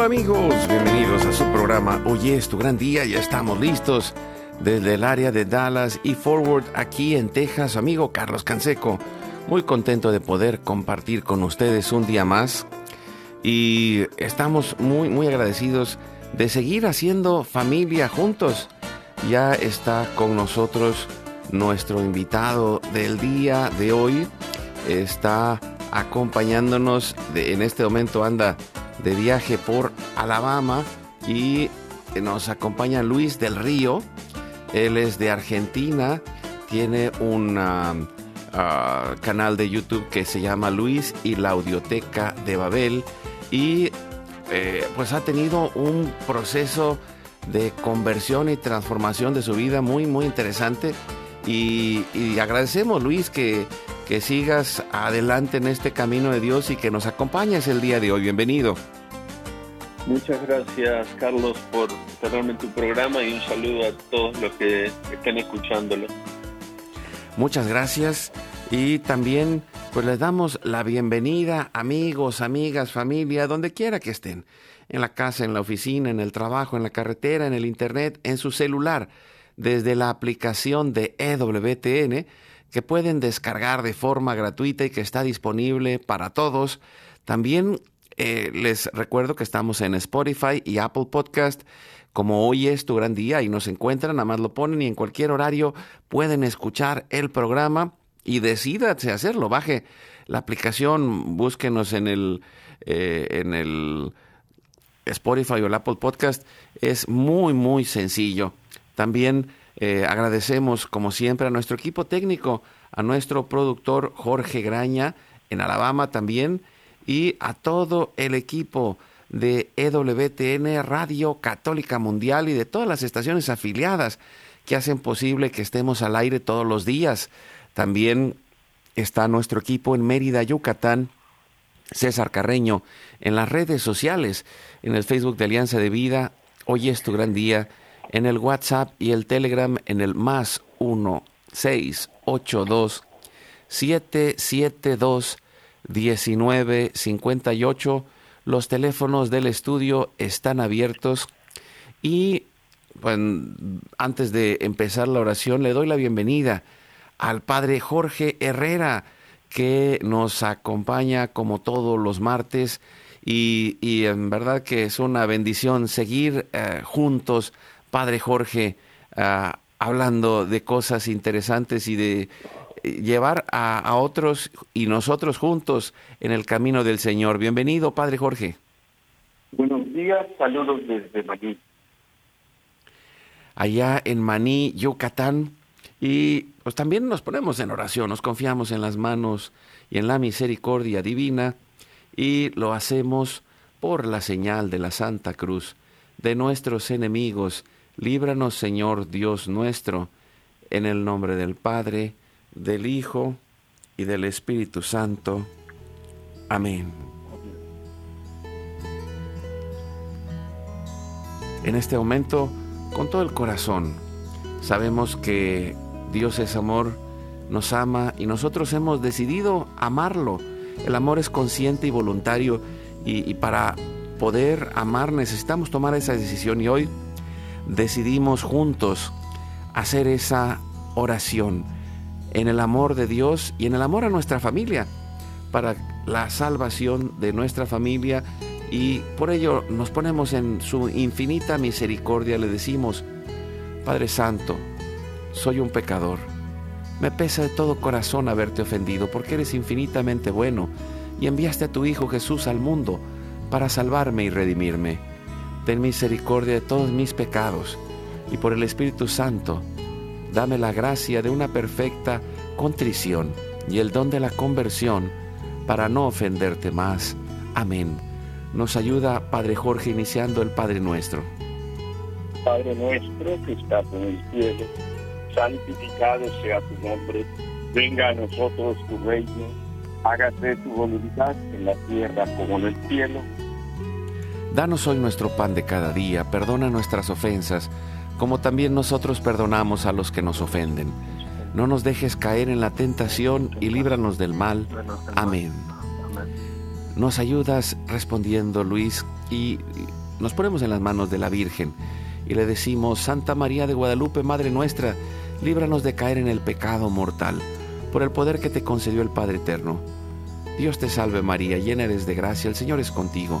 Hola amigos, bienvenidos a su programa Hoy es tu gran día, ya estamos listos desde el área de Dallas y Forward aquí en Texas, amigo Carlos Canseco. Muy contento de poder compartir con ustedes un día más y estamos muy muy agradecidos de seguir haciendo familia juntos. Ya está con nosotros nuestro invitado del día de hoy. Está acompañándonos, de, en este momento anda de viaje por Alabama y nos acompaña Luis del Río. Él es de Argentina, tiene un uh, canal de YouTube que se llama Luis y la Audioteca de Babel y eh, pues ha tenido un proceso de conversión y transformación de su vida muy muy interesante y, y agradecemos Luis que que sigas adelante en este camino de Dios y que nos acompañes el día de hoy. Bienvenido. Muchas gracias, Carlos, por tenerme en tu programa y un saludo a todos los que estén escuchándolo. Muchas gracias y también pues les damos la bienvenida, amigos, amigas, familia, donde quiera que estén, en la casa, en la oficina, en el trabajo, en la carretera, en el internet, en su celular, desde la aplicación de EWTN que pueden descargar de forma gratuita y que está disponible para todos. También eh, les recuerdo que estamos en Spotify y Apple Podcast. Como hoy es tu gran día y nos encuentran, nada más lo ponen y en cualquier horario pueden escuchar el programa y decídase hacerlo. Baje la aplicación, búsquenos en el, eh, en el Spotify o el Apple Podcast. Es muy, muy sencillo. También eh, agradecemos, como siempre, a nuestro equipo técnico, a nuestro productor Jorge Graña, en Alabama también, y a todo el equipo de EWTN Radio Católica Mundial y de todas las estaciones afiliadas que hacen posible que estemos al aire todos los días. También está nuestro equipo en Mérida, Yucatán, César Carreño, en las redes sociales, en el Facebook de Alianza de Vida. Hoy es tu gran día en el WhatsApp y el Telegram en el más 1 682 772 1958. Los teléfonos del estudio están abiertos y antes de empezar la oración le doy la bienvenida al padre Jorge Herrera que nos acompaña como todos los martes y, en verdad que es una bendición seguir eh, juntos Padre Jorge, ah, hablando de cosas interesantes y de eh, llevar a, otros y nosotros juntos en el camino del Señor. Bienvenido, Padre Jorge. Buenos días, saludos desde Maní. Allá en Maní, Yucatán. Y pues también nos ponemos en oración, nos confiamos en las manos y en la misericordia divina y lo hacemos por la señal de la Santa Cruz de nuestros enemigos Líbranos, Señor Dios nuestro, en el nombre del Padre, del Hijo y del Espíritu Santo. Amén. En este momento, con todo el corazón, sabemos que Dios es amor, nos ama y nosotros hemos decidido amarlo. El amor es consciente y voluntario y, para poder amar necesitamos tomar esa decisión y hoy decidimos juntos hacer esa oración. en el amor de Dios y en el amor a nuestra familia, para la salvación de nuestra familia y por ello nos ponemos en su infinita misericordia, le decimos, Padre Santo, soy un pecador. Me pesa de todo corazón haberte ofendido porque eres infinitamente bueno y enviaste a tu Hijo Jesús al mundo para salvarme y redimirme. Ten misericordia de todos mis pecados y por el Espíritu Santo, dame la gracia de una perfecta contrición y el don de la conversión para no ofenderte más. Amén. Nos ayuda Padre Jorge iniciando el Padre Nuestro. Padre nuestro que estás en el cielo, santificado sea tu nombre, venga a nosotros tu reino, hágase tu voluntad en la tierra como en el cielo. Danos hoy nuestro pan de cada día, perdona nuestras ofensas, como también nosotros perdonamos a los que nos ofenden. No nos dejes caer en la tentación y líbranos del mal. Amén. Nos ayudas respondiendo, Luis, y nos ponemos en las manos de la Virgen y le decimos, Santa María de Guadalupe, Madre nuestra, líbranos de caer en el pecado mortal, por el poder que te concedió el Padre Eterno. Dios te salve María, llena eres de gracia, el Señor es contigo.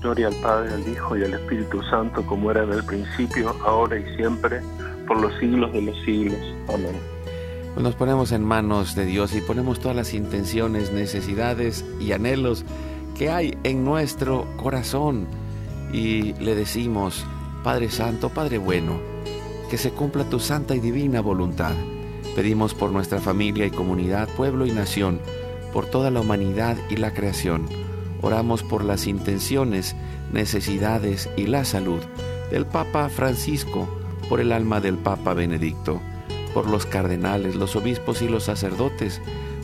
Gloria al Padre, al Hijo y al Espíritu Santo, como era en el principio, ahora y siempre, por los siglos de los siglos. Amén. Pues nos ponemos en manos de Dios y ponemos todas las intenciones, necesidades y anhelos que hay en nuestro corazón y le decimos, Padre Santo, Padre bueno, que se cumpla tu santa y divina voluntad. Pedimos por nuestra familia y comunidad, pueblo y nación, por toda la humanidad y la creación. Oramos por las intenciones, necesidades y la salud del Papa Francisco, por el alma del Papa Benedicto, por los cardenales, los obispos y los sacerdotes,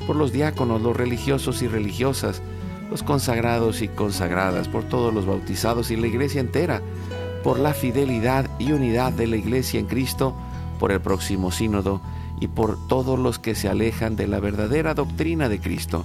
por los diáconos, los religiosos y religiosas, los consagrados y consagradas, por todos los bautizados y la iglesia entera, por la fidelidad y unidad de la iglesia en Cristo, por el próximo sínodo y por todos los que se alejan de la verdadera doctrina de Cristo.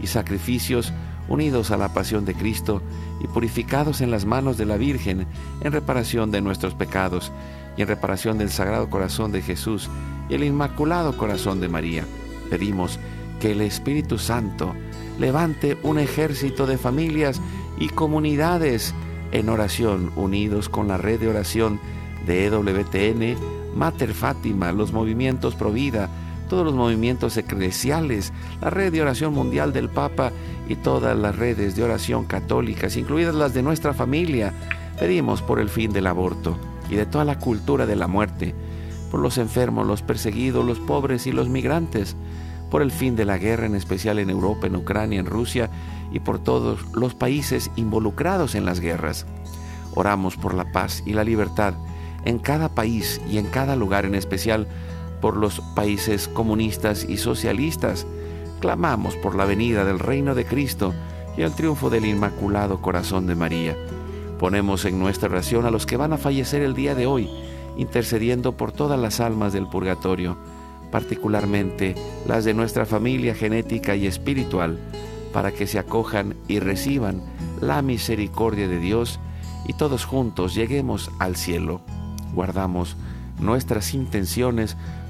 y sacrificios unidos a la pasión de Cristo y purificados en las manos de la Virgen en reparación de nuestros pecados y en reparación del Sagrado Corazón de Jesús y el Inmaculado Corazón de María. Pedimos que el Espíritu Santo levante un ejército de familias y comunidades en oración, unidos con la red de oración de EWTN, Mater Fátima, los movimientos Provida, todos los movimientos eclesiales, la red de oración mundial del Papa y todas las redes de oración católicas, incluidas las de nuestra familia. Pedimos por el fin del aborto y de toda la cultura de la muerte, por los enfermos, los perseguidos, los pobres y los migrantes, por el fin de la guerra, en especial en Europa, en Ucrania, en Rusia y por todos los países involucrados en las guerras. Oramos por la paz y la libertad en cada país y en cada lugar, en especial por los países comunistas y socialistas. Clamamos por la venida del reino de Cristo y el triunfo del Inmaculado Corazón de María. Ponemos en nuestra oración a los que van a fallecer el día de hoy, intercediendo por todas las almas del purgatorio, particularmente las de nuestra familia genética y espiritual, para que se acojan y reciban la misericordia de Dios y todos juntos lleguemos al cielo. Guardamos nuestras intenciones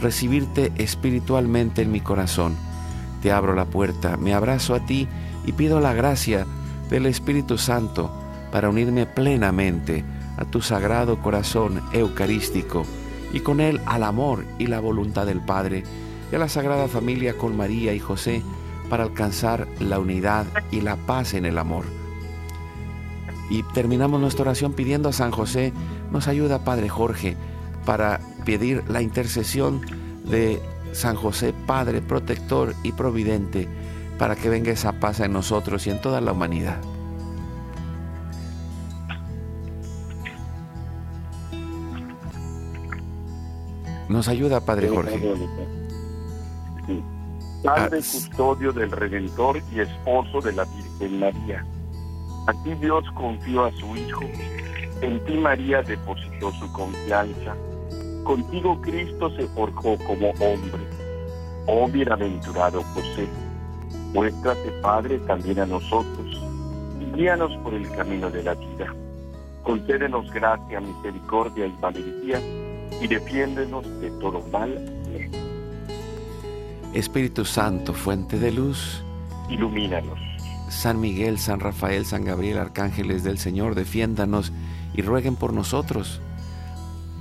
recibirte espiritualmente en mi corazón. Te abro la puerta, me abrazo a ti y pido la gracia del Espíritu Santo para unirme plenamente a tu sagrado corazón eucarístico y con él al amor y la voluntad del Padre y a la Sagrada Familia con María y José para alcanzar la unidad y la paz en el amor. Y terminamos nuestra oración pidiendo a San José, nos ayuda Padre Jorge, para pedir la intercesión de San José, Padre, protector y providente, para que venga esa paz en nosotros y en toda la humanidad. Nos ayuda, Padre Jorge. Padre custodio del Redentor y esposo de la Virgen María. A ti Dios confió a su Hijo, en ti María depositó su confianza, contigo Cristo se forjó como hombre. Oh bienaventurado José, muéstrate Padre también a nosotros, y guíanos por el camino de la vida. Concédenos gracia, misericordia y valentía, y defiéndenos de todo mal. Espíritu Santo, fuente de luz, ilumínanos San Miguel, San Rafael, San Gabriel, arcángeles del Señor, defiéndanos y rueguen por nosotros.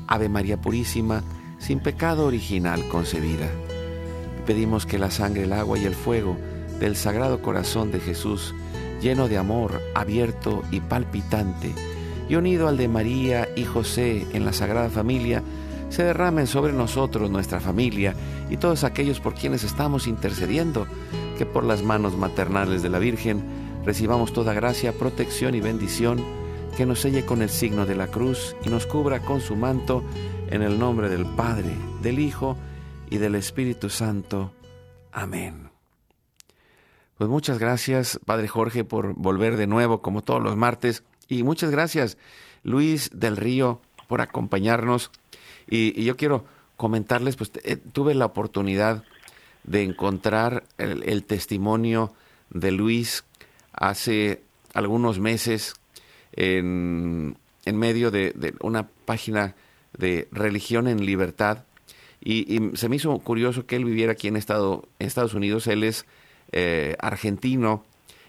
Ave María Purísima, sin pecado original concebida. Pedimos que la sangre, el agua y el fuego del Sagrado Corazón de Jesús, lleno de amor, abierto y palpitante, y unido al de María y José en la Sagrada Familia, se derramen sobre nosotros, nuestra familia y todos aquellos por quienes estamos intercediendo que por las manos maternales de la Virgen recibamos toda gracia, protección y bendición, que nos selle con el signo de la cruz y nos cubra con su manto en el nombre del Padre, del Hijo y del Espíritu Santo. Amén. Pues muchas gracias, Padre Jorge, por volver de nuevo como todos los martes. Y muchas gracias, Luis del Río, por acompañarnos. Y, yo quiero comentarles, pues eh, tuve la oportunidad de encontrar el, testimonio de Luis hace algunos meses en, medio de, una página de religión en libertad y, se me hizo curioso que él viviera aquí en, Estado, en Estados Unidos. Él es eh, argentino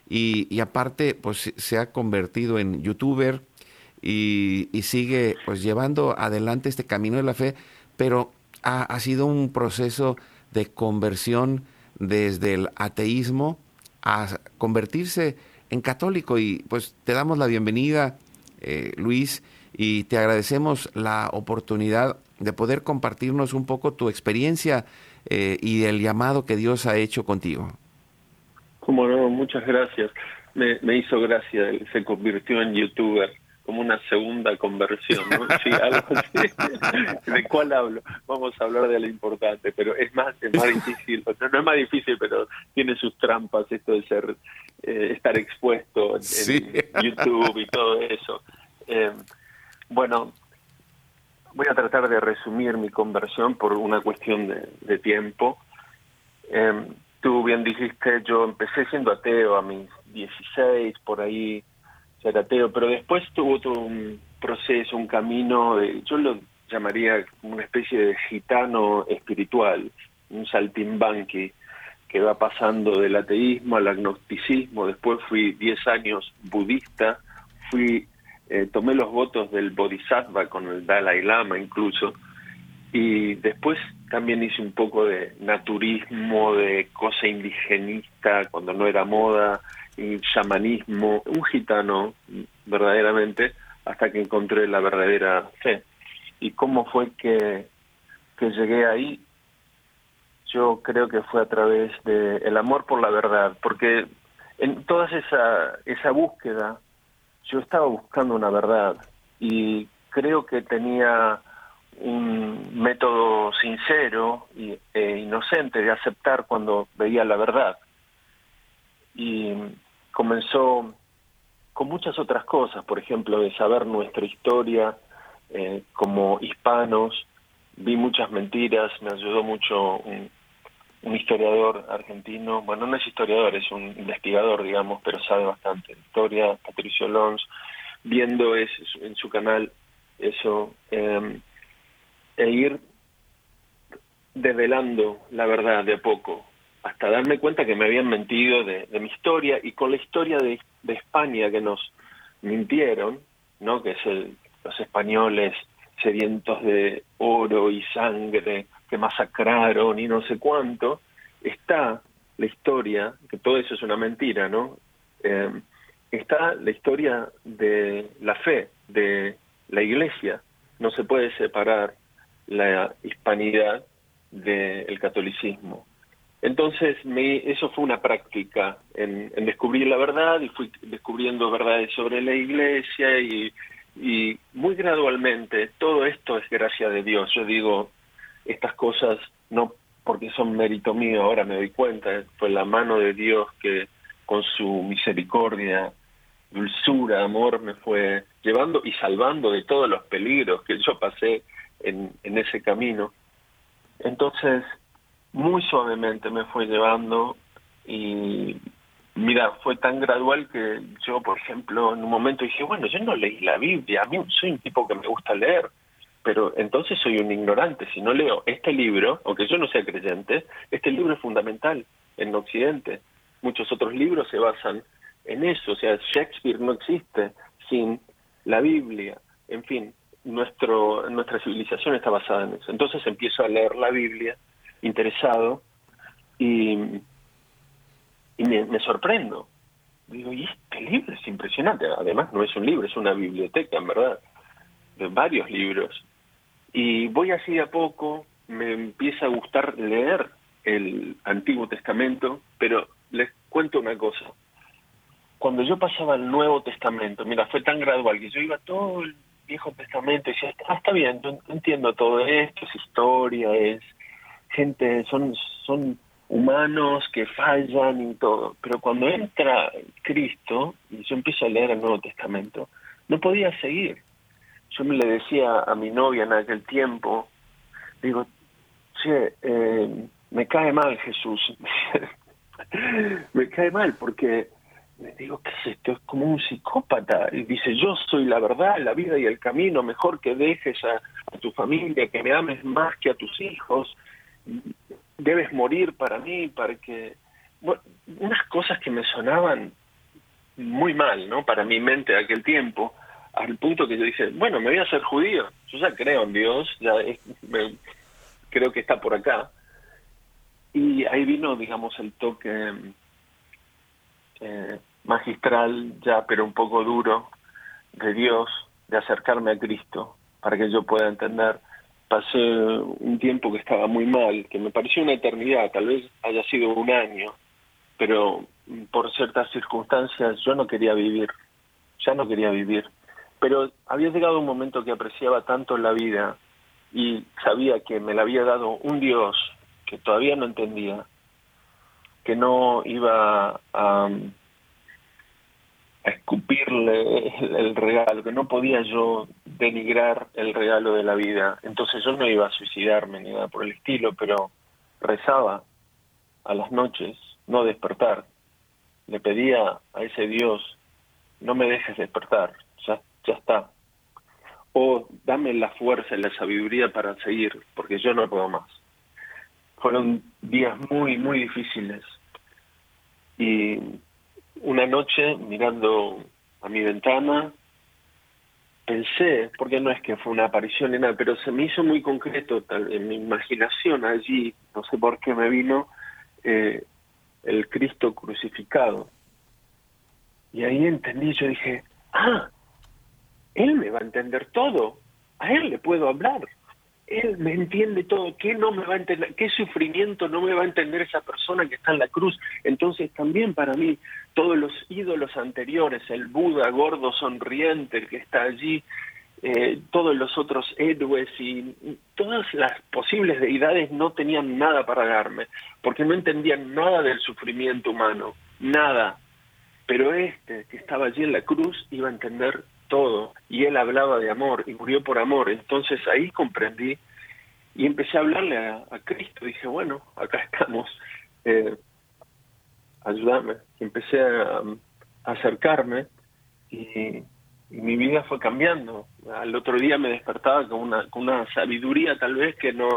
y, aparte pues se ha convertido en youtuber y, sigue pues llevando adelante este camino de la fe, pero ha, ha sido un proceso de conversión desde el ateísmo a convertirse en católico. Y pues te damos la bienvenida, eh, Luis, y te agradecemos la oportunidad de poder compartirnos un poco tu experiencia eh, y el llamado que Dios ha hecho contigo. Como no, muchas gracias. Me, me hizo gracia, se convirtió en youtuber como una segunda conversión, ¿no? Sí, algo así. ¿De cuál hablo? Vamos a hablar de lo importante, pero es más, es más difícil, no, es más difícil, pero tiene sus trampas esto de ser, eh, estar expuesto en, YouTube y todo eso. Eh, bueno, voy a tratar de resumir mi conversión por una cuestión de, tiempo. Eh, tú bien dijiste, yo empecé siendo ateo a mis 16, por ahí, pero después tuvo todo un proceso, un camino, de, yo lo llamaría una especie de gitano espiritual, un saltimbanqui, que va pasando del ateísmo al agnosticismo, después fui 10 años budista, fui eh, tomé los votos del Bodhisattva con el Dalai Lama incluso, y después también hice un poco de naturismo, de cosa indigenista cuando no era moda, chamanismo, un gitano verdaderamente, hasta que encontré la verdadera fe. ¿Y cómo fue que, que llegué ahí? Yo creo que fue a través del el amor por la verdad, porque en toda esa, esa búsqueda yo estaba buscando una verdad y creo que tenía un método sincero e inocente de aceptar cuando veía la verdad. Y comenzó con muchas otras cosas, por ejemplo, de saber nuestra historia eh, como hispanos. Vi muchas mentiras, me ayudó mucho un, un historiador argentino, bueno, no es historiador, es un investigador, digamos, pero sabe bastante de historia, Patricio Lons, viendo es, en su canal eso, eh, e ir develando la verdad de a poco, hasta darme cuenta que me habían mentido de, mi historia y con la historia de, de, España que nos mintieron, ¿no? que es el, los españoles sedientos de oro y sangre que masacraron y no sé cuánto, está la historia, que todo eso es una mentira, ¿no? Eh, está la historia de la fe, de la iglesia. No se puede separar la hispanidad del catolicismo. Entonces, me, eso fue una práctica en, descubrir la verdad y fui descubriendo verdades sobre la iglesia y, y muy gradualmente, todo esto es gracia de Dios. Yo digo, estas cosas no porque son mérito mío, ahora me doy cuenta, fue la mano de Dios que con su misericordia, dulzura, amor me fue llevando y salvando de todos los peligros que yo pasé en, en ese camino. Entonces, muy suavemente me fue llevando y mira, fue tan gradual que yo, por ejemplo, en un momento dije, bueno, yo no leí la Biblia, a mí soy un tipo que me gusta leer, pero entonces soy un ignorante. Si no leo este libro, aunque yo no sea creyente, este libro es fundamental en Occidente. Muchos otros libros se basan en eso, o sea, Shakespeare no existe sin la Biblia. En fin, nuestro, nuestra civilización está basada en eso. Entonces empiezo a leer la Biblia interesado y, y me, me sorprendo. Digo, y este libro es impresionante. Además, no es un libro, es una biblioteca, en verdad, de varios libros. Y voy así a poco, me empieza a gustar leer el Antiguo Testamento, pero les cuento una cosa. Cuando yo pasaba al Nuevo Testamento, mira, fue tan gradual que yo iba todo el Viejo Testamento y decía, ah, está bien, yo entiendo todo esto, es historia, es gente, son, son humanos que fallan y todo. Pero cuando entra Cristo y yo empiezo a leer el Nuevo Testamento, no podía seguir yo me le decía a mi novia en aquel tiempo, digo, che, eh, me cae mal Jesús, me cae mal porque me digo, ¿qué es esto? Es como un psicópata. Y dice, yo soy la verdad, la vida y el camino, mejor que dejes a, tu familia, que me ames más que a tus hijos, debes morir para mí, para que... Unas cosas que me sonaban muy mal, ¿no? Para mi mente de aquel tiempo al punto que yo dije, bueno, me voy a hacer judío. Yo ya creo en Dios, ya creo que está por acá. Y ahí vino, digamos, el toque eh, magistral, ya, pero un poco duro, de Dios, de acercarme a Cristo, para que yo pueda entender. Pasé un tiempo que estaba muy mal, que me pareció una eternidad, tal vez haya sido un año, pero por ciertas circunstancias yo no quería vivir, ya no quería vivir. Pero había llegado un momento que apreciaba tanto la vida y sabía que me la había dado un Dios que todavía no entendía, que no iba a, escupirle el regalo, que no podía yo denigrar el regalo de la vida. Entonces yo no iba a suicidarme ni nada por el estilo, pero rezaba a las noches, no despertar. Le pedía a ese Dios, no me dejes despertar, ya ya está. O dame la fuerza y la sabiduría para seguir, porque yo no puedo más. fueron días muy, muy difíciles. Y una noche, mirando a mi ventana, pensé, porque no es que fue una aparición ni nada, pero se me hizo muy concreto en mi imaginación allí, no sé por qué me vino, eh, el Cristo crucificado. Y ahí entendí, yo dije, ah, Él me va a entender todo, a Él le puedo hablar. Él me entiende todo, ¿qué no me va a entender? ¿Qué sufrimiento no me va a entender esa persona que está en la cruz? Entonces también para mí todos los ídolos anteriores, el Buda gordo sonriente que está allí, eh, todos los otros héroes y todas las posibles deidades no tenían nada para darme, porque no entendían nada del sufrimiento humano, nada. Pero este que estaba allí en la cruz iba a entender todo y él hablaba de amor y murió por amor. Entonces ahí comprendí y empecé a hablarle a, Cristo. Dije, bueno, acá estamos, eh, ayúdame. Y empecé a, acercarme y, mi vida fue cambiando. Al otro día me despertaba con una, con una sabiduría tal vez que no,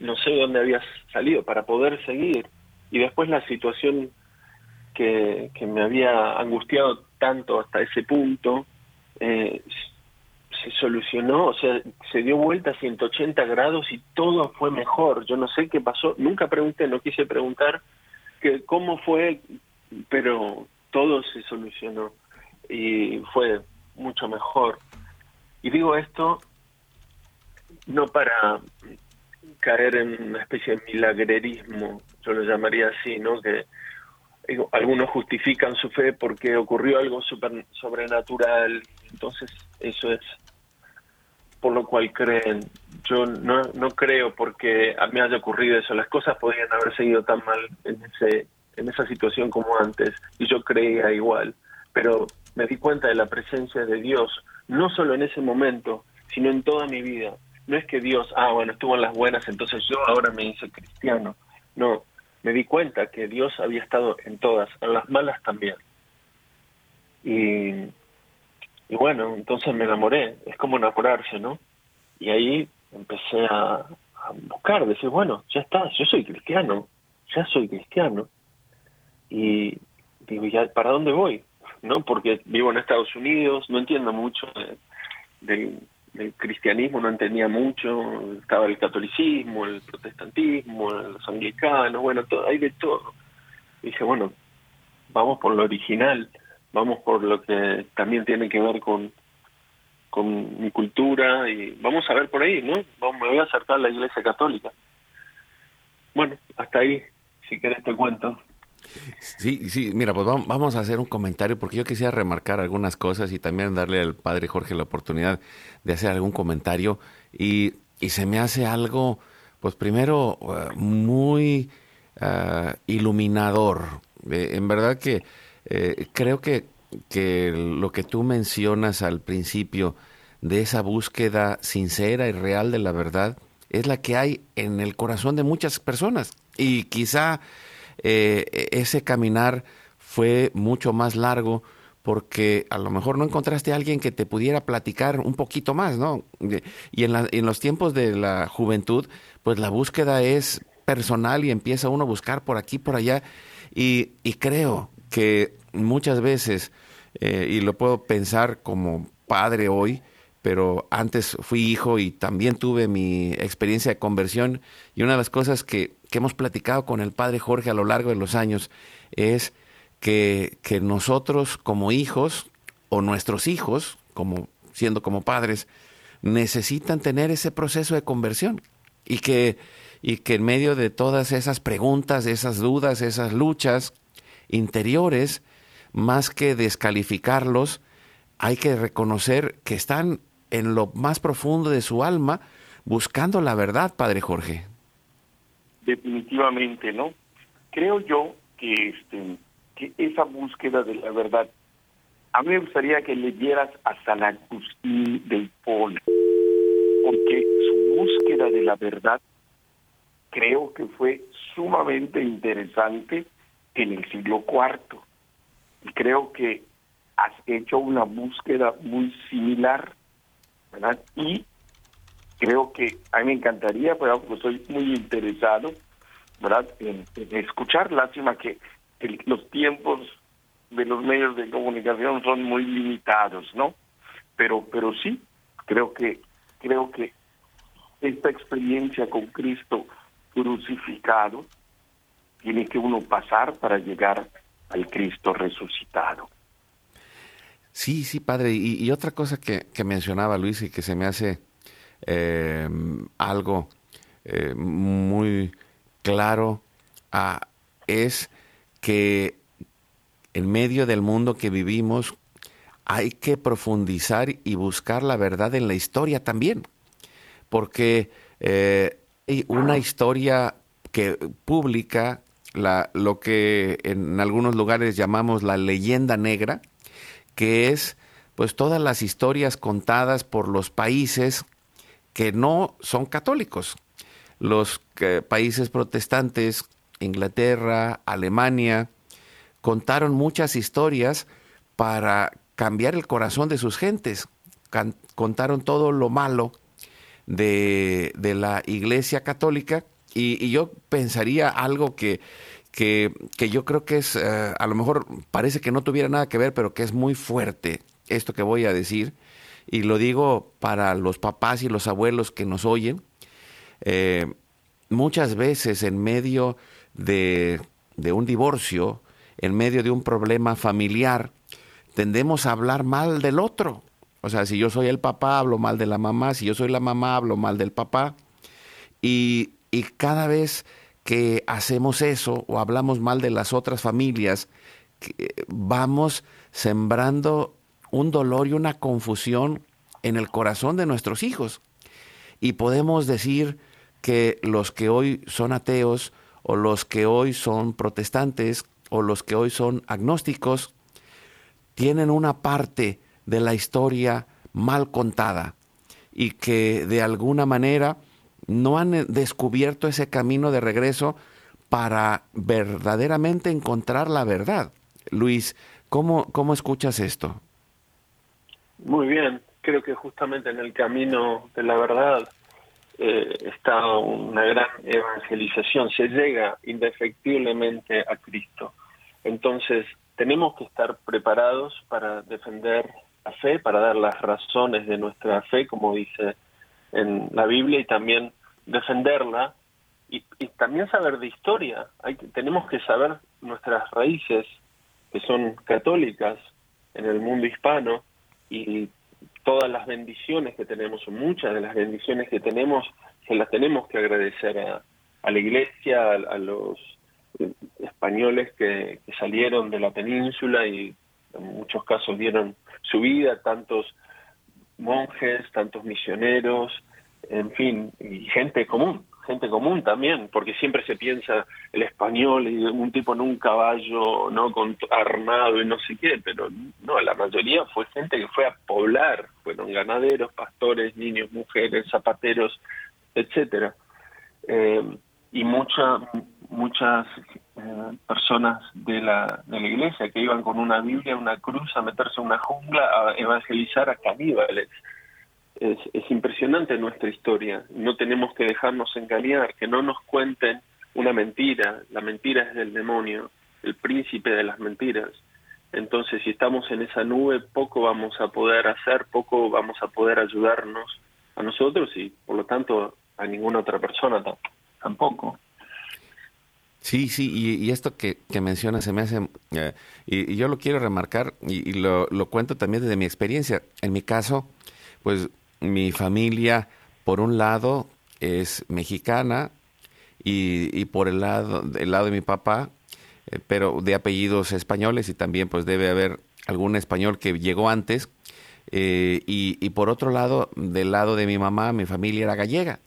no sé dónde había salido para poder seguir. Y después la situación que, que me había angustiado tanto hasta ese punto, eh, se solucionó, o sea, se dio vuelta a 180 grados y todo fue mejor. Yo no sé qué pasó, nunca pregunté, no quise preguntar que cómo fue, pero todo se solucionó y fue mucho mejor. Y digo esto no para caer en una especie de milagrerismo, yo lo llamaría así, ¿no? Que algunos justifican su fe porque ocurrió algo super, sobrenatural, entonces eso es por lo cual creen. Yo no, no creo porque a mí haya ocurrido eso, las cosas podrían haber seguido tan mal en, ese, en esa situación como antes y yo creía igual, pero me di cuenta de la presencia de Dios, no solo en ese momento, sino en toda mi vida. No es que Dios, ah, bueno, estuvo en las buenas, entonces yo ahora me hice cristiano. No, me di cuenta que Dios había estado en todas, en las malas también. Y, y bueno, entonces me enamoré, es como enamorarse, ¿no? Y ahí empecé a, a buscar, decir, bueno, ya está, yo soy cristiano, ya soy cristiano. Y digo, ¿ya para dónde voy? ¿No? Porque vivo en Estados Unidos, no entiendo mucho de, el cristianismo no entendía mucho, estaba el catolicismo, el protestantismo, los anglicanos, bueno, todo, hay de todo. dije, bueno, vamos por lo original, vamos por lo que también tiene que ver con, con mi cultura y vamos a ver por ahí, ¿no? me voy a acercar a la iglesia católica. Bueno, hasta ahí, si querés te cuento. Sí, sí, mira, pues vamos a hacer un comentario porque yo quisiera remarcar algunas cosas y también darle al padre Jorge la oportunidad de hacer algún comentario y, se me hace algo, pues primero, uh, muy uh, iluminador. Eh, en verdad que eh, creo que, que lo que tú mencionas al principio de esa búsqueda sincera y real de la verdad es la que hay en el corazón de muchas personas y quizá eh, ese caminar fue mucho más largo porque a lo mejor no encontraste a alguien que te pudiera platicar un poquito más, ¿no? Y en, en los tiempos de la juventud, pues la búsqueda es personal y empieza uno a buscar por aquí, por allá. Y, creo que muchas veces, eh, y lo puedo pensar como padre hoy, pero antes fui hijo y también tuve mi experiencia de conversión. Y una de las cosas que, que hemos platicado con el padre Jorge a lo largo de los años es que, que nosotros como hijos o nuestros hijos, como siendo como padres, necesitan tener ese proceso de conversión y que, y que en medio de todas esas preguntas, esas dudas, esas luchas interiores, más que descalificarlos, hay que reconocer que están en lo más profundo de su alma buscando la verdad, Padre Jorge. Definitivamente, ¿no? Creo yo que, este, que esa búsqueda de la verdad, a mí me gustaría que leyeras a San Agustín del Polo, porque su búsqueda de la verdad creo que fue sumamente interesante en el siglo IV. Y creo que has hecho una búsqueda muy similar y creo que a mí me encantaría, pero pues soy muy interesado ¿verdad? En, escuchar, lástima que, los tiempos de los medios de comunicación son muy limitados, ¿no? Pero, pero sí, creo que, creo que esta experiencia con Cristo crucificado tiene que uno pasar para llegar al Cristo resucitado. Sí, sí, padre. Y, otra cosa que, mencionaba Luis y que se me hace eh, algo eh, muy claro es que en medio del mundo que vivimos hay que profundizar y buscar la verdad en la historia también, porque eh, hay una historia que pública la, lo que en algunos lugares llamamos la leyenda negra, que es pues todas las historias contadas por los países que no son católicos. Los eh, países protestantes, Inglaterra, Alemania, contaron muchas historias para cambiar el corazón de sus gentes. contaron todo lo malo de, la Iglesia Católica y, yo pensaría algo que, que, yo creo que es, eh, a lo mejor parece que no tuviera nada que ver, pero que es muy fuerte esto que voy a decir. Y lo digo para los papás y los abuelos que nos oyen. Eh, muchas veces en medio de, de un divorcio, en medio de un problema familiar, tendemos a hablar mal del otro. O sea, si yo soy el papá, hablo mal de la mamá, si yo soy la mamá, hablo mal del papá. Y, y cada vez que hacemos eso o hablamos mal de las otras familias, vamos sembrando un dolor y una confusión en el corazón de nuestros hijos. Y podemos decir que los que hoy son ateos o los que hoy son protestantes o los que hoy son agnósticos tienen una parte de la historia mal contada y que de alguna manera no han descubierto ese camino de regreso para verdaderamente encontrar la verdad. Luis, ¿cómo, cómo escuchas esto? Muy bien, creo que justamente en el camino de la verdad eh, está una gran evangelización, se llega indefectiblemente a Cristo. Entonces, tenemos que estar preparados para defender la fe, para dar las razones de nuestra fe, como dice en la Biblia, y también defenderla, y, también saber de historia. Hay, tenemos que saber nuestras raíces, que son católicas en el mundo hispano, y todas las bendiciones que tenemos, o muchas de las bendiciones que tenemos, se las tenemos que agradecer a, la iglesia, a, los eh, españoles que, salieron de la península y en muchos casos dieron su vida, tantos monjes, tantos misioneros, en fin, y gente común gente común también, porque siempre se piensa el español y un tipo en un caballo, no con armado y no sé qué, pero no, la mayoría fue gente que fue a poblar, fueron ganaderos, pastores, niños, mujeres, zapateros, etcétera. Eh, y muchas muchas eh, personas de la, de la iglesia que iban con una Biblia, una cruz a meterse en una jungla a evangelizar a caníbales es, es impresionante nuestra historia. No tenemos que dejarnos engañar, que no nos cuenten una mentira. La mentira es del demonio, el príncipe de las mentiras. Entonces, si estamos en esa nube, poco vamos a poder hacer, poco vamos a poder ayudarnos a nosotros y, por lo tanto, a ninguna otra persona tampoco. Sí, sí, y, esto que, que mencionas se me hace, eh, y, yo lo quiero remarcar y, lo, lo, cuento también desde mi experiencia. En mi caso, pues mi familia, por un lado, es mexicana y, por el lado, del lado de mi papá, eh, pero de apellidos españoles y también pues debe haber algún español que llegó antes. Eh, y, por otro lado, del lado de mi mamá, mi familia era gallega.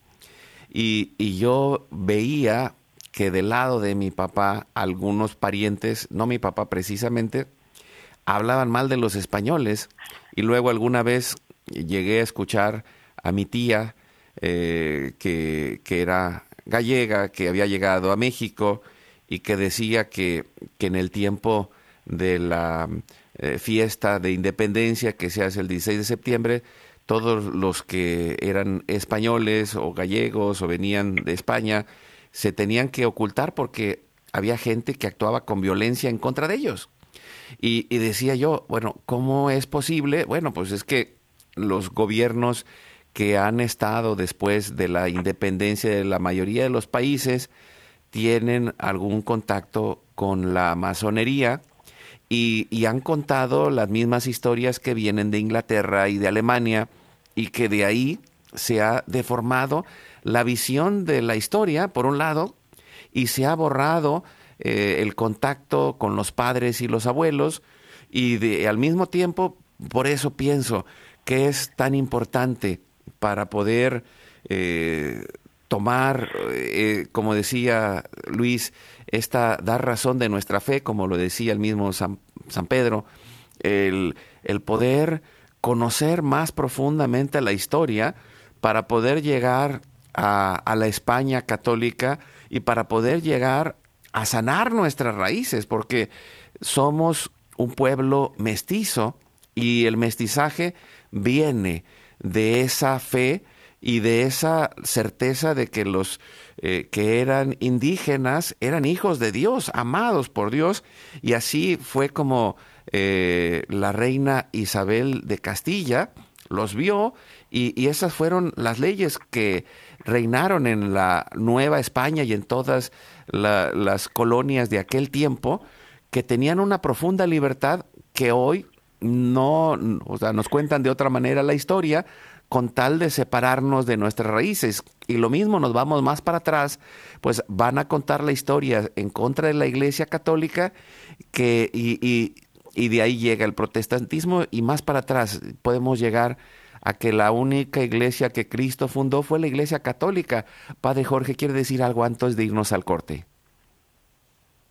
Y, y yo veía que del lado de mi papá, algunos parientes, no mi papá precisamente, hablaban mal de los españoles. Y luego alguna vez llegué a escuchar a mi tía, eh, que, era gallega, que había llegado a México y que decía que, que en el tiempo de la eh, fiesta de independencia que se hace el 16 de septiembre, todos los que eran españoles o gallegos o venían de España, se tenían que ocultar porque había gente que actuaba con violencia en contra de ellos. Y, decía yo, bueno, ¿cómo es posible? Bueno, pues es que los gobiernos que han estado después de la independencia de la mayoría de los países tienen algún contacto con la masonería y, han contado las mismas historias que vienen de Inglaterra y de Alemania y que de ahí se ha deformado la visión de la historia, por un lado, y se ha borrado eh, el contacto con los padres y los abuelos, y de, al mismo tiempo, por eso pienso que es tan importante para poder eh, tomar, eh, como decía Luis, esta dar razón de nuestra fe, como lo decía el mismo San, San Pedro, el, el poder conocer más profundamente la historia para poder llegar a, a, la España católica y para poder llegar a sanar nuestras raíces, porque somos un pueblo mestizo y el mestizaje viene de esa fe y de esa certeza de que los eh, que eran indígenas eran hijos de Dios, amados por Dios, y así fue como eh, la reina Isabel de Castilla los vio y, esas fueron las leyes que reinaron en la Nueva España y en todas la, las colonias de aquel tiempo, que tenían una profunda libertad que hoy no, o sea, nos cuentan de otra manera la historia, con tal de separarnos de nuestras raíces. Y lo mismo, nos vamos más para atrás, pues van a contar la historia en contra de la Iglesia Católica, que, y, y, y de ahí llega el protestantismo, y más para atrás podemos llegar a que la única iglesia que Cristo fundó fue la Iglesia Católica. Padre Jorge, ¿quiere decir algo antes de irnos al corte?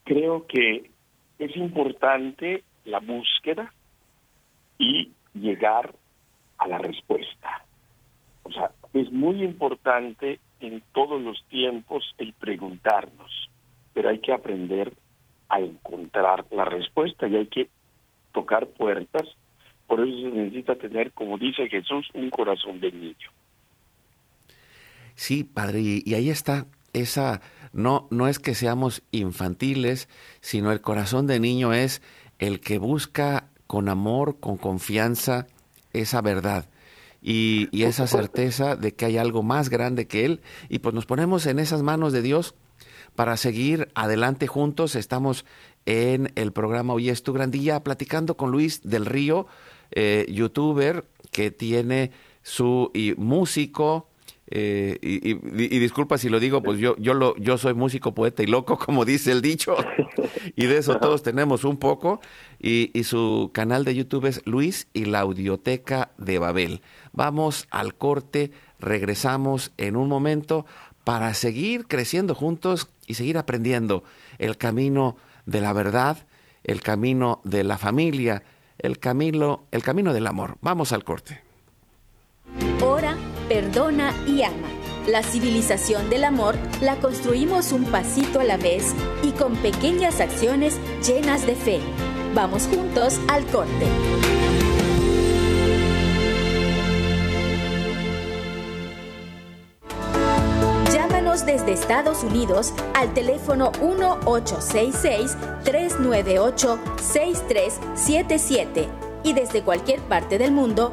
Creo que es importante la búsqueda y llegar a la respuesta. O sea, es muy importante en todos los tiempos el preguntarnos, pero hay que aprender a encontrar la respuesta y hay que tocar puertas por eso se necesita tener, como dice Jesús, un corazón de niño. Sí, padre, y, ahí está esa, no, no es que seamos infantiles, sino el corazón de niño es el que busca con amor, con confianza, esa verdad. Y, esa certeza de que hay algo más grande que Él. Y pues nos ponemos en esas manos de Dios para seguir adelante juntos. Estamos en el programa Hoy es tu Grandilla platicando con Luis del Río, eh, youtuber que tiene su músico. Eh, y, y, y, disculpa si lo digo, pues yo, yo, lo, yo soy músico, poeta y loco, como dice el dicho, y de eso todos tenemos un poco. Y, y su canal de YouTube es Luis y la Audioteca de Babel. Vamos al corte, regresamos en un momento para seguir creciendo juntos y seguir aprendiendo el camino de la verdad, el camino de la familia, el camino, el camino del amor. Vamos al corte. Ora, perdona y ama. La civilización del amor la construimos un pasito a la vez y con pequeñas acciones llenas de fe. Vamos juntos al corte. Llámanos desde Estados Unidos al teléfono 1866-398-6377 y desde cualquier parte del mundo,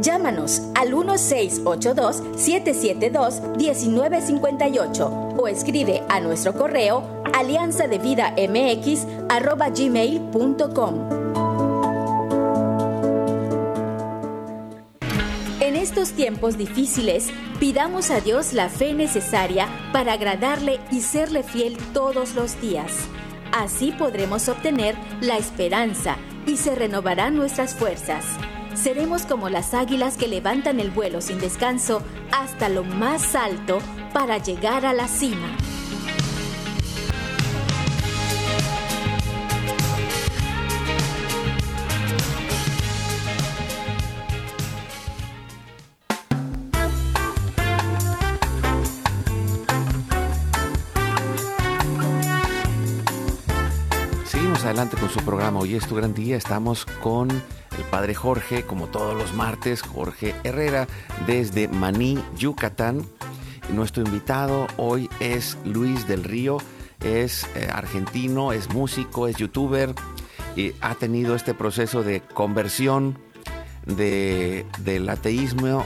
Llámanos al 1682-772-1958 o escribe a nuestro correo alianza de vida mx arroba gmail.com. En estos tiempos difíciles, pidamos a Dios la fe necesaria para agradarle y serle fiel todos los días. Así podremos obtener la esperanza y se renovarán nuestras fuerzas seremos como las águilas que levantan el vuelo sin descanso hasta lo más alto para llegar a la cima. Con su programa. Hoy es tu gran día. Estamos con el padre Jorge, como todos los martes, Jorge Herrera, desde Maní, Yucatán. Nuestro invitado hoy es Luis del Río, es eh, argentino, es músico, es youtuber y ha tenido este proceso de conversión de, del ateísmo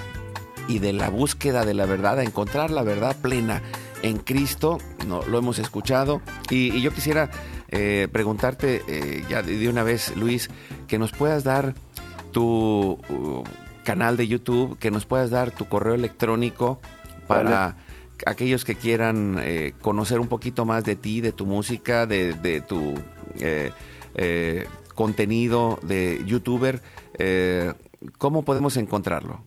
y de la búsqueda de la verdad, a encontrar la verdad plena en Cristo, no, lo hemos escuchado, y, yo quisiera eh, preguntarte eh, ya de una vez, Luis, que nos puedas dar tu uh, canal de YouTube, que nos puedas dar tu correo electrónico para aquellos que quieran eh, conocer un poquito más de ti, de tu música, de, de tu contenido de youtuber, ¿cómo podemos encontrarlo?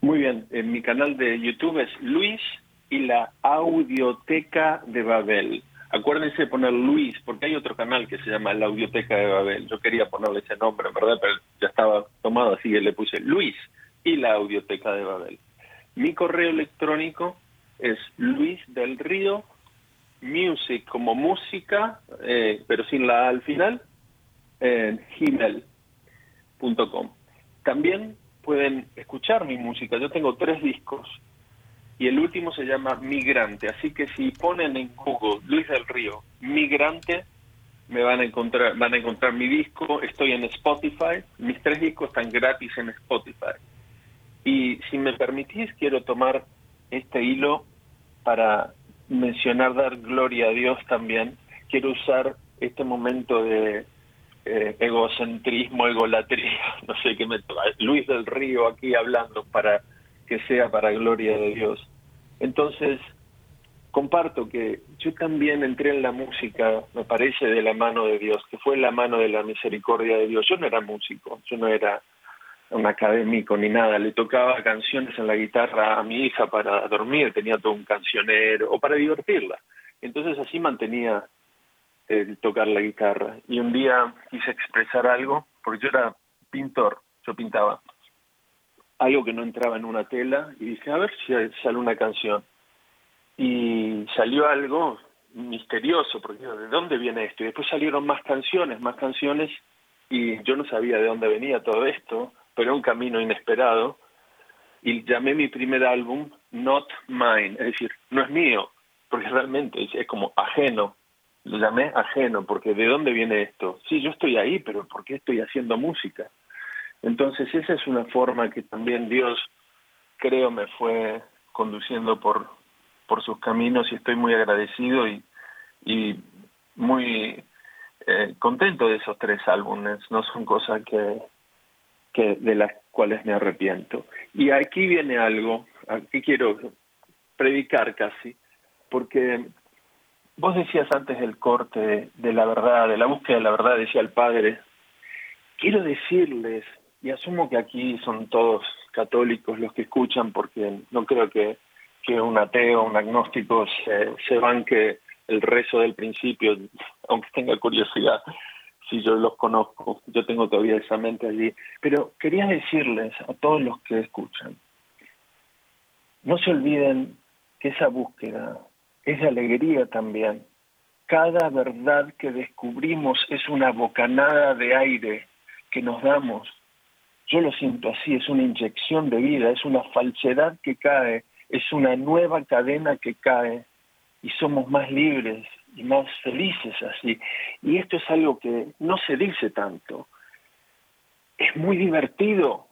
Muy bien, en mi canal de YouTube es Luis y la Audioteca de Babel. Acuérdense de poner Luis, porque hay otro canal que se llama La Audioteca de Babel. Yo quería ponerle ese nombre, ¿verdad? Pero ya estaba tomado, así que le puse Luis y la Audioteca de Babel. Mi correo electrónico es Luis del Río Music como música, eh, pero sin la A al final, en gmail.com. También pueden escuchar mi música. Yo tengo tres discos y el último se llama Migrante. Así que si ponen en Google Luis del Río Migrante, me van a encontrar, van a encontrar mi disco. Estoy en Spotify. Mis tres discos están gratis en Spotify. Y si me permitís, quiero tomar este hilo para mencionar, dar gloria a Dios también. Quiero usar este momento de eh, egocentrismo, egolatría, no sé qué me Luis del Río aquí hablando para que sea para gloria de Dios. Entonces, comparto que yo también entré en la música, me parece, de la mano de Dios, que fue la mano de la misericordia de Dios. Yo no era músico, yo no era un académico ni nada, le tocaba canciones en la guitarra a mi hija para dormir, tenía todo un cancionero, o para divertirla. Entonces así mantenía el tocar la guitarra. Y un día quise expresar algo, porque yo era pintor, yo pintaba algo que no entraba en una tela y dije, a ver si sale una canción. Y salió algo misterioso, porque ¿de dónde viene esto? Y después salieron más canciones, más canciones, y yo no sabía de dónde venía todo esto, pero un camino inesperado. Y llamé mi primer álbum Not Mine, es decir, no es mío, porque realmente es como ajeno, lo llamé ajeno, porque ¿de dónde viene esto? Sí, yo estoy ahí, pero ¿por qué estoy haciendo música? Entonces esa es una forma que también Dios, creo, me fue conduciendo por, por sus caminos y estoy muy agradecido y, muy eh, contento de esos tres álbumes. No son cosas que de las cuales me arrepiento. Y aquí viene algo, aquí quiero predicar casi, porque Vos decías antes del corte de la verdad, de la búsqueda de la verdad, decía el padre. Quiero decirles, y asumo que aquí son todos católicos los que escuchan, porque no creo que, que un ateo, un agnóstico se, se banque el rezo del principio, aunque tenga curiosidad, si yo los conozco, yo tengo todavía esa mente allí. Pero quería decirles a todos los que escuchan, no se olviden que esa búsqueda es alegría también. Cada verdad que descubrimos es una bocanada de aire que nos damos. Yo lo siento así, es una inyección de vida, es una falsedad que cae, es una nueva cadena que cae y somos más libres y más felices así. Y esto es algo que no se dice tanto. Es muy divertido.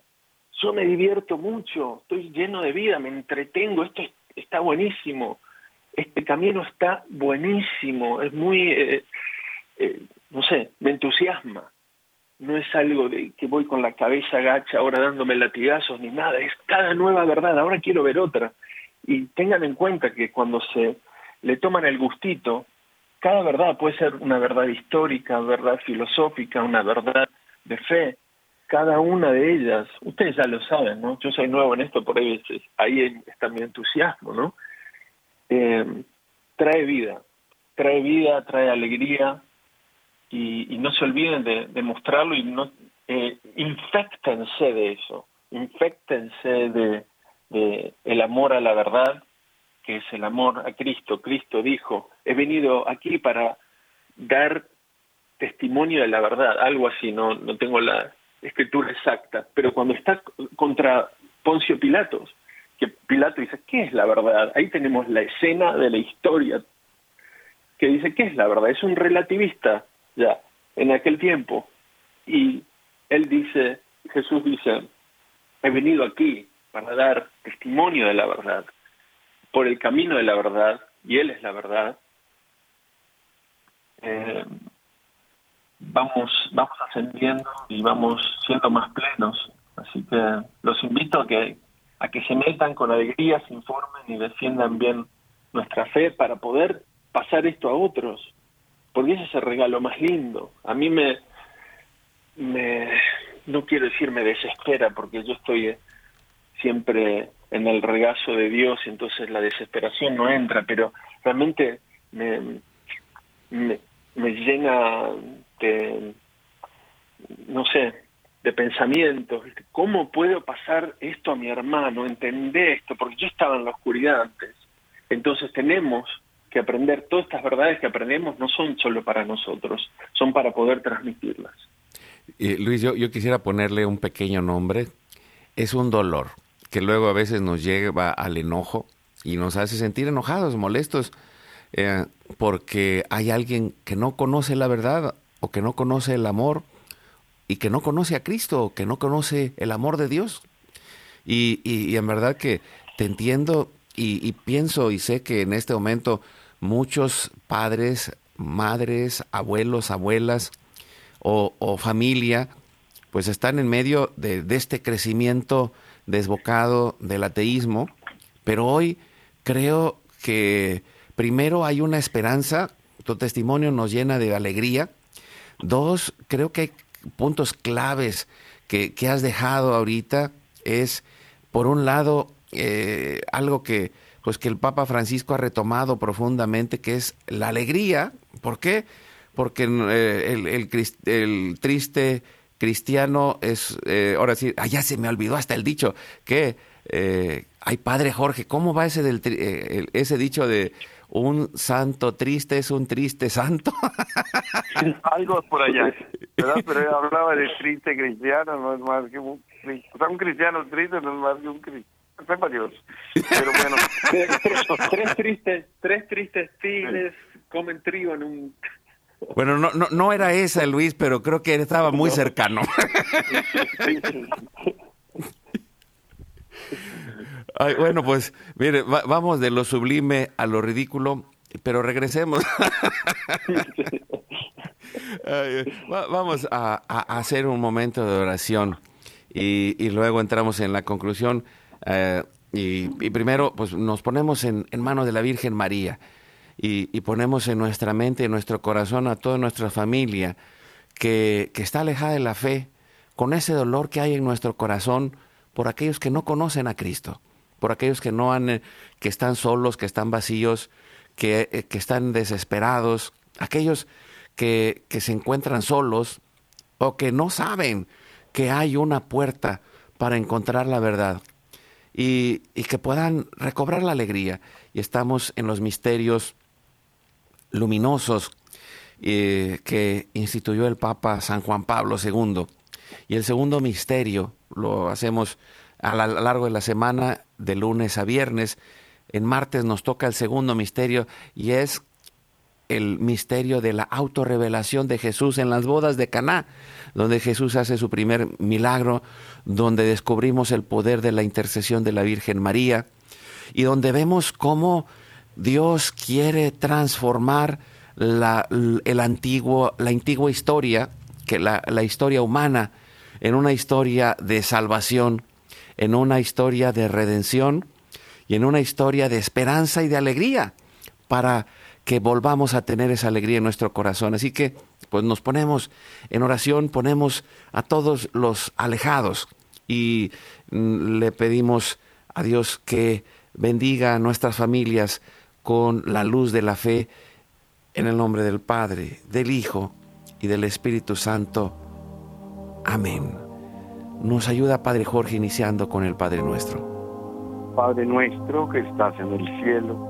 Yo me divierto mucho, estoy lleno de vida, me entretengo, esto está buenísimo este camino está buenísimo, es muy, eh, eh, no sé, me entusiasma. No es algo de que voy con la cabeza agacha ahora dándome latigazos ni nada, es cada nueva verdad, ahora quiero ver otra. Y tengan en cuenta que cuando se le toman el gustito, cada verdad puede ser una verdad histórica, verdad filosófica, una verdad de fe, cada una de ellas, ustedes ya lo saben, ¿no? Yo soy nuevo en esto, por ahí, ahí está mi entusiasmo, ¿no? eh, trae vida, trae vida, trae alegría y, no se olviden de, mostrarlo y no eh, infectense de eso, infectense de, de el amor a la verdad, que es el amor a Cristo. Cristo dijo, he venido aquí para dar testimonio de la verdad, algo así, no, no tengo la escritura exacta, pero cuando está contra Poncio Pilatos, que Pilato dice, ¿qué es la verdad? Ahí tenemos la escena de la historia que dice, ¿qué es la verdad? Es un relativista en aquel tiempo. Y él dice, Jesús dice, he venido aquí para dar testimonio de la verdad, por el camino de la verdad, y Él es la verdad. Eh, vamos, vamos ascendiendo y vamos siendo más plenos. Así que los invito a que, a que se metan con alegría, se informen y defiendan bien nuestra fe para poder pasar esto a otros, porque ese es el regalo más lindo. A mí me, me no quiero decir me desespera, porque yo estoy siempre en el regazo de Dios entonces la desesperación no entra, pero realmente me, me, me llena de, no sé, de pensamientos. ¿Cómo puedo pasar esto a mi hermano? Entender esto, porque yo estaba en la oscuridad antes. Entonces tenemos que aprender, todas estas verdades que aprendemos no son solo para nosotros, son para poder transmitirlas. Luis, yo, yo quisiera ponerle un pequeño nombre. Es un dolor que luego a veces nos lleva al enojo y nos hace sentir enojados, molestos, eh, porque hay alguien que no conoce la verdad o que no conoce el amor y que no conoce a Cristo o que no conoce el amor de Dios. Y, y, en verdad que te entiendo y, y pienso y sé que en este momento muchos padres, madres, abuelos, abuelas o, familia, pues están en medio de, de, este crecimiento desbocado del ateísmo, pero hoy creo que primero hay una esperanza, tu testimonio nos llena de alegría, dos, creo que hay puntos claves que, que has dejado ahorita, es por un lado eh, algo que pues que el Papa Francisco ha retomado profundamente, que es la alegría. ¿Por qué? Porque eh, el, el, triste cristiano es, eh, ahora sí, allá se me olvidó hasta el dicho, que, eh, ay Padre Jorge, ¿cómo va ese, del, eh, ese dicho de un santo triste es un triste santo? Algo por allá, ¿verdad? Pero hablaba de triste cristiano, no es más que un, o sea, un cristiano triste, no es más que un cristiano sepa Dios. Pero bueno. tres, tristes, tres tristes tigres comen trigo en un bueno, no, no, no era esa, Luis, pero creo que estaba muy cercano. Ay, bueno, pues mire, vamos de lo sublime a lo ridículo, pero regresemos. vamos a, hacer un momento de oración y, luego entramos en la conclusión. Eh, y, primero, pues nos ponemos en, manos de la Virgen María y, ponemos en nuestra mente, en nuestro corazón a toda nuestra familia que, está alejada de la fe, con ese dolor que hay en nuestro corazón por aquellos que no conocen a Cristo, por aquellos que no han, que están solos, que están vacíos, que, eh, están desesperados, aquellos que, que se encuentran solos o que no saben que hay una puerta para encontrar la verdad y, que puedan recobrar la alegría. Y estamos en los misterios luminosos eh, que instituyó el Papa San Juan Pablo II. Y el segundo misterio lo hacemos a lo largo de la semana, de lunes a viernes. En martes nos toca el segundo misterio y es el misterio de la autorrevelación de Jesús en las bodas de Caná, donde Jesús hace su primer milagro, donde descubrimos el poder de la intercesión de la Virgen María y donde vemos cómo Dios quiere transformar la, el antiguo, la antigua historia, que la, la historia humana, en una historia de salvación, en una historia de redención y en una historia de esperanza y de alegría para que volvamos a tener esa alegría en nuestro corazón. Así que pues nos ponemos en oración, ponemos a todos los alejados y mm, le pedimos a Dios que bendiga a nuestras familias, con la luz de la fe en el nombre del Padre, del Hijo y del Espíritu Santo. Amén. Nos ayuda Padre Jorge iniciando con el Padre nuestro. Padre nuestro que estás en el cielo,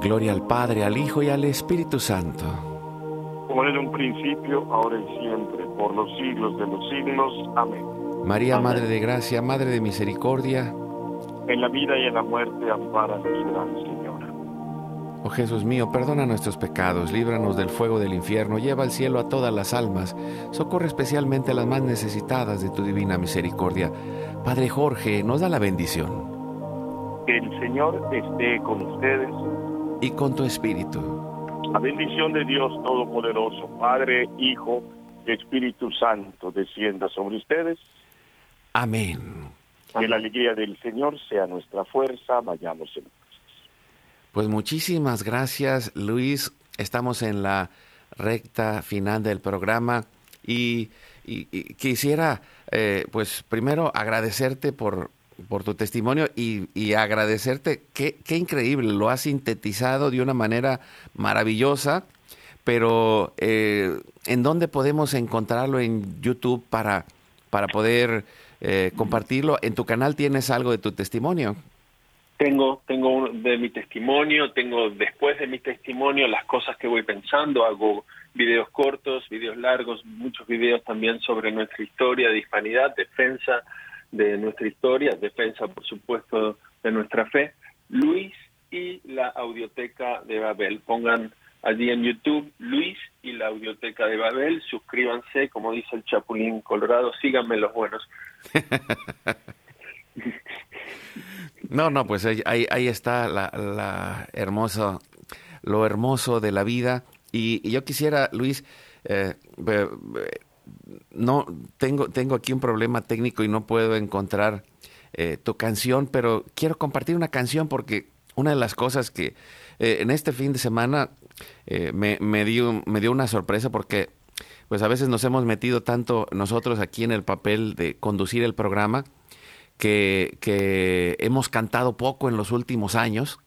Gloria al Padre, al Hijo y al Espíritu Santo. Como en un principio, ahora y siempre, por los siglos de los siglos. Amén. María, Amén. Madre de Gracia, Madre de Misericordia, En la vida y en la muerte, ampáranos, Gran Señora. oh Jesús mío, perdona nuestros pecados, líbranos del fuego del infierno, lleva al cielo a todas las almas, socorre especialmente a las más necesitadas de tu divina misericordia. Padre Jorge, nos da la bendición. Que el Señor esté con ustedes. Y con tu espíritu. La bendición de Dios Todopoderoso, Padre, Hijo y Espíritu Santo, descienda sobre ustedes. Amén. Que la alegría del Señor sea nuestra fuerza. Vayamos en Pues muchísimas gracias, Luis. Estamos en la recta final del programa y, y- y quisiera, eh, pues primero agradecerte por, por tu testimonio y, y agradecerte, qué, qué increíble, lo has sintetizado de una manera maravillosa, pero eh, ¿en dónde podemos encontrarlo en YouTube para, para poder eh, compartirlo? En tu canal tienes algo de tu testimonio. Tengo, tengo de mi testimonio, tengo después de mi testimonio las cosas que voy pensando, hago videos cortos, videos largos, muchos videos también sobre nuestra historia de hispanidad, defensa de nuestra historia, defensa por supuesto de nuestra fe. Luis y la Audioteca de Babel. Pongan allí en YouTube Luis y la Audioteca de Babel, suscríbanse, como dice el Chapulín Colorado, síganme los buenos. No, no, pues ahí, ahí, está la, la hermosa, lo hermoso de la vida. Y, y yo quisiera, Luis, eh, no tengo, tengo aquí un problema técnico y no puedo encontrar eh, tu canción, pero quiero compartir una canción porque una de las cosas que eh, en este fin de semana eh, me, dio, me dio una sorpresa porque pues a veces nos hemos metido tanto nosotros aquí en el papel de conducir el programa que, que hemos cantado poco en los últimos años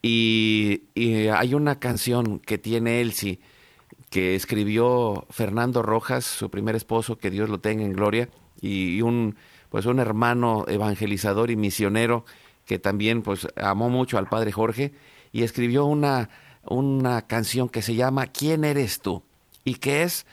y, y hay una canción que tiene Elsie que escribió Fernando Rojas, su primer esposo, que Dios lo tenga en gloria, y un pues un hermano evangelizador y misionero que también pues amó mucho al padre Jorge y escribió una, una canción que se llama ¿Quién eres tú? y que es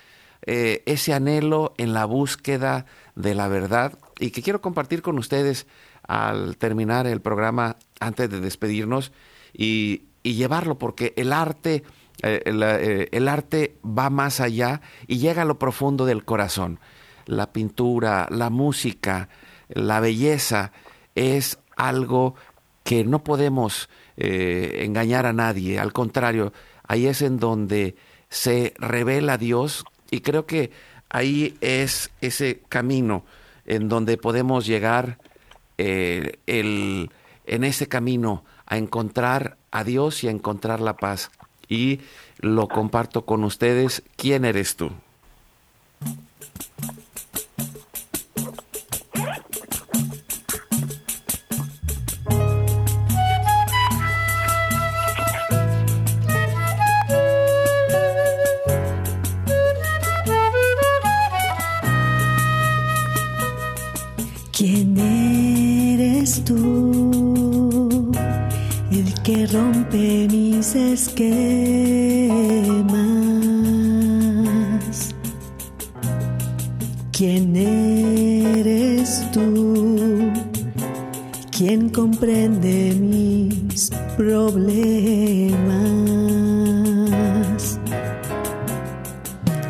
eh, ese anhelo en la búsqueda de la verdad y que quiero compartir con ustedes al terminar el programa antes de despedirnos y, y llevarlo porque el arte eh, eh, el arte va más allá y llega a lo profundo del corazón la pintura, la música, la belleza es algo que no podemos eh, engañar a nadie, al contrario, ahí es en donde se revela Dios y creo que ahí es ese camino en donde podemos llegar el, en ese camino a encontrar a Dios y a encontrar la paz. Y lo comparto con ustedes. ¿Quién eres tú? ¿Quién eres tú? Que rompe mis esquemas. ¿Quién eres tú? ¿Quién comprende mis problemas?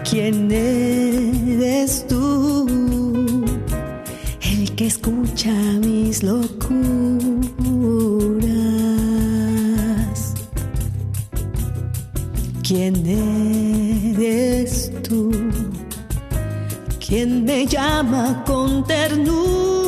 ¿Quién eres tú? El que escucha mis locuras. ¿Quién eres tú? ¿Quién me llama con ternura?